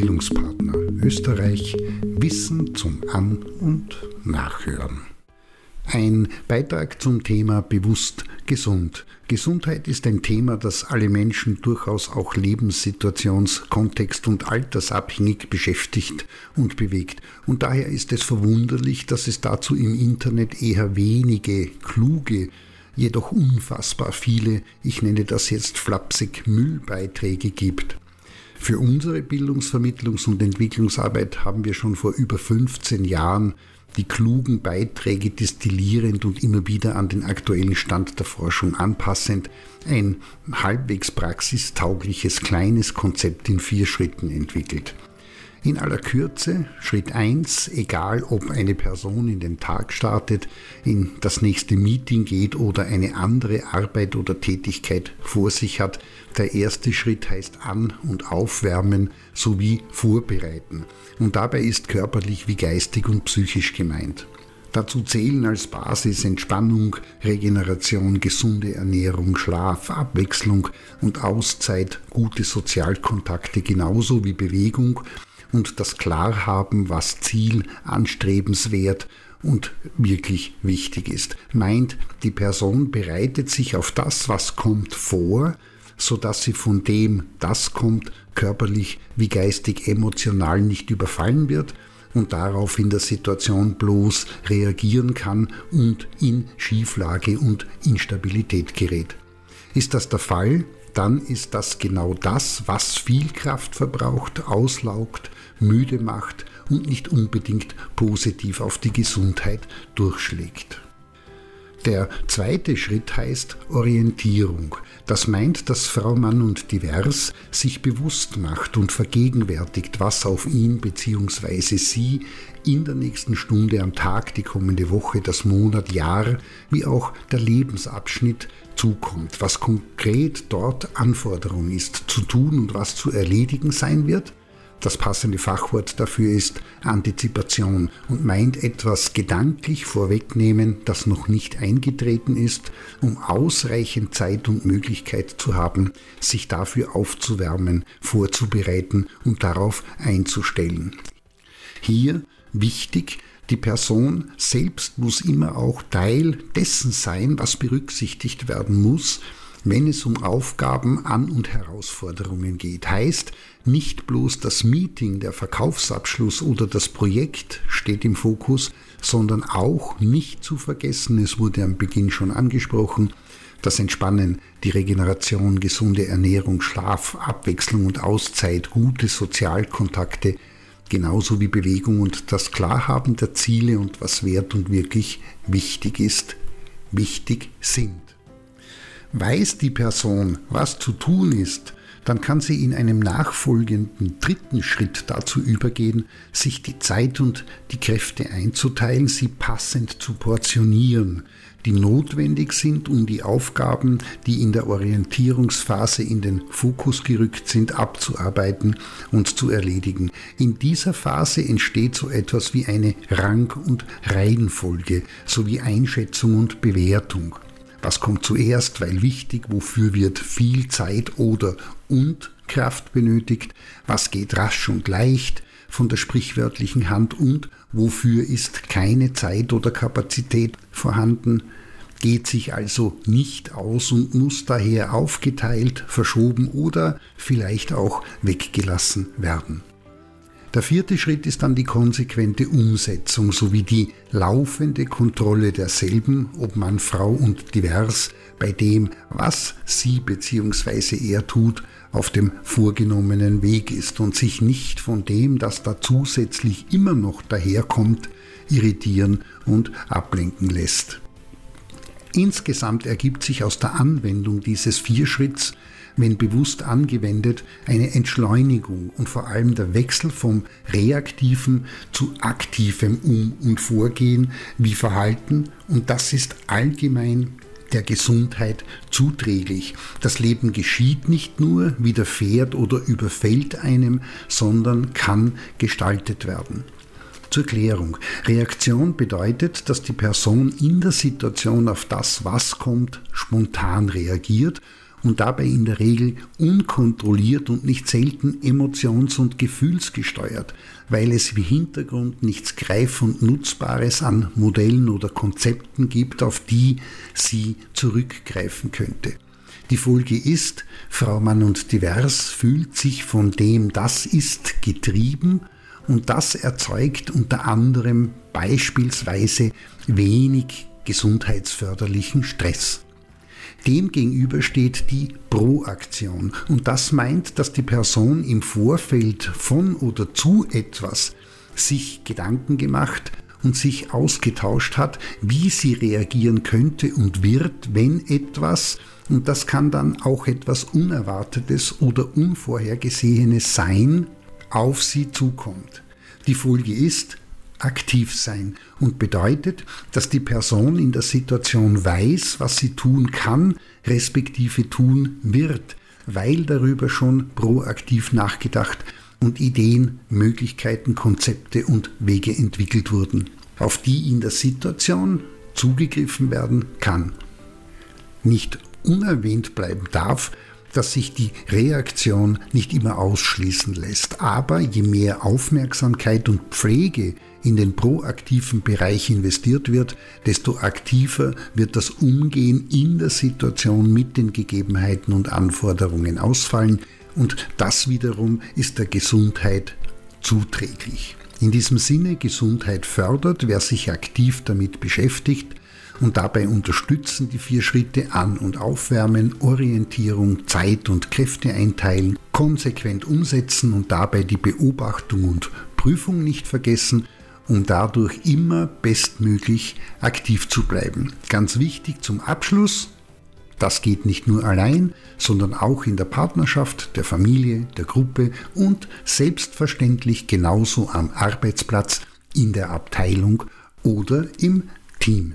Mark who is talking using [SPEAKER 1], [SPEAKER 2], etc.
[SPEAKER 1] Bildungspartner Österreich Wissen zum An- und Nachhören. Ein Beitrag zum Thema Bewusst gesund. Gesundheit ist ein Thema, das alle Menschen durchaus auch lebenssituations-, kontext- und altersabhängig beschäftigt und bewegt. Und daher ist es verwunderlich, dass es dazu im Internet eher wenige kluge jedoch unfassbar viele, ich nenne das jetzt flapsig, Müllbeiträge gibt. Für unsere Bildungsvermittlungs- und Entwicklungsarbeit haben wir schon vor über 15 Jahren die klugen Beiträge destillierend und immer wieder an den aktuellen Stand der Forschung anpassend ein halbwegs praxistaugliches kleines Konzept in vier Schritten entwickelt. In aller Kürze, Schritt 1, egal ob eine Person in den Tag startet, in das nächste Meeting geht oder eine andere Arbeit oder Tätigkeit vor sich hat, der erste Schritt heißt an- und aufwärmen sowie vorbereiten. Und dabei ist körperlich wie geistig und psychisch gemeint. Dazu zählen als Basis Entspannung, Regeneration, gesunde Ernährung, Schlaf, Abwechslung und Auszeit, gute Sozialkontakte genauso wie Bewegung und das Klarhaben, was Ziel, anstrebenswert und wirklich wichtig ist. Meint, die Person bereitet sich auf das, was kommt, vor, so dass sie von dem, das kommt, körperlich wie geistig emotional nicht überfallen wird und darauf in der Situation bloß reagieren kann und in Schieflage und Instabilität gerät. Ist das der Fall, dann ist das genau das, was viel Kraft verbraucht, auslaugt, müde macht und nicht unbedingt positiv auf die Gesundheit durchschlägt. Der zweite Schritt heißt Orientierung. Das meint, dass Frau Mann und Divers sich bewusst macht und vergegenwärtigt, was auf ihn bzw. sie in der nächsten Stunde am Tag, die kommende Woche, das Monat, Jahr, wie auch der Lebensabschnitt zukommt, was konkret dort Anforderung ist zu tun und was zu erledigen sein wird das passende Fachwort dafür ist Antizipation und meint etwas gedanklich vorwegnehmen, das noch nicht eingetreten ist, um ausreichend Zeit und Möglichkeit zu haben, sich dafür aufzuwärmen, vorzubereiten und darauf einzustellen. Hier wichtig, die Person selbst muss immer auch Teil dessen sein, was berücksichtigt werden muss, wenn es um Aufgaben, An- und Herausforderungen geht. Heißt, nicht bloß das Meeting, der Verkaufsabschluss oder das Projekt steht im Fokus, sondern auch nicht zu vergessen, es wurde am Beginn schon angesprochen, das Entspannen, die Regeneration, gesunde Ernährung, Schlaf, Abwechslung und Auszeit, gute Sozialkontakte, genauso wie Bewegung und das Klarhaben der Ziele und was wert und wirklich wichtig ist, wichtig sind. Weiß die Person, was zu tun ist, dann kann sie in einem nachfolgenden dritten Schritt dazu übergehen, sich die Zeit und die Kräfte einzuteilen, sie passend zu portionieren, die notwendig sind, um die Aufgaben, die in der Orientierungsphase in den Fokus gerückt sind, abzuarbeiten und zu erledigen. In dieser Phase entsteht so etwas wie eine Rang- und Reihenfolge sowie Einschätzung und Bewertung. Was kommt zuerst, weil wichtig, wofür wird viel Zeit oder und Kraft benötigt, was geht rasch und leicht von der sprichwörtlichen Hand und wofür ist keine Zeit oder Kapazität vorhanden, geht sich also nicht aus und muss daher aufgeteilt, verschoben oder vielleicht auch weggelassen werden. Der vierte Schritt ist dann die konsequente Umsetzung sowie die laufende Kontrolle derselben, ob Mann, Frau und divers, bei dem, was sie bzw. er tut, auf dem vorgenommenen Weg ist und sich nicht von dem, das da zusätzlich immer noch daherkommt, irritieren und ablenken lässt. Insgesamt ergibt sich aus der Anwendung dieses Vierschritts wenn bewusst angewendet, eine Entschleunigung und vor allem der Wechsel vom reaktiven zu aktivem Um- und Vorgehen wie Verhalten und das ist allgemein der Gesundheit zuträglich. Das Leben geschieht nicht nur, widerfährt oder überfällt einem, sondern kann gestaltet werden. Zur Klärung. Reaktion bedeutet, dass die Person in der Situation auf das, was kommt, spontan reagiert und dabei in der Regel unkontrolliert und nicht selten emotions- und gefühlsgesteuert, weil es wie Hintergrund nichts Greif- und Nutzbares an Modellen oder Konzepten gibt, auf die sie zurückgreifen könnte. Die Folge ist, Frau Mann und Divers fühlt sich von dem das ist getrieben und das erzeugt unter anderem beispielsweise wenig gesundheitsförderlichen Stress. Demgegenüber steht die Proaktion und das meint, dass die Person im Vorfeld von oder zu etwas sich Gedanken gemacht und sich ausgetauscht hat, wie sie reagieren könnte und wird, wenn etwas, und das kann dann auch etwas Unerwartetes oder Unvorhergesehenes sein, auf sie zukommt. Die Folge ist, aktiv sein und bedeutet, dass die Person in der Situation weiß, was sie tun kann, respektive tun wird, weil darüber schon proaktiv nachgedacht und Ideen, Möglichkeiten, Konzepte und Wege entwickelt wurden, auf die in der Situation zugegriffen werden kann. Nicht unerwähnt bleiben darf, dass sich die Reaktion nicht immer ausschließen lässt. Aber je mehr Aufmerksamkeit und Pflege in den proaktiven Bereich investiert wird, desto aktiver wird das Umgehen in der Situation mit den Gegebenheiten und Anforderungen ausfallen und das wiederum ist der Gesundheit zuträglich. In diesem Sinne Gesundheit fördert, wer sich aktiv damit beschäftigt, und dabei unterstützen die vier Schritte an- und aufwärmen, Orientierung, Zeit und Kräfte einteilen, konsequent umsetzen und dabei die Beobachtung und Prüfung nicht vergessen, um dadurch immer bestmöglich aktiv zu bleiben. Ganz wichtig zum Abschluss, das geht nicht nur allein, sondern auch in der Partnerschaft, der Familie, der Gruppe und selbstverständlich genauso am Arbeitsplatz, in der Abteilung oder im Team.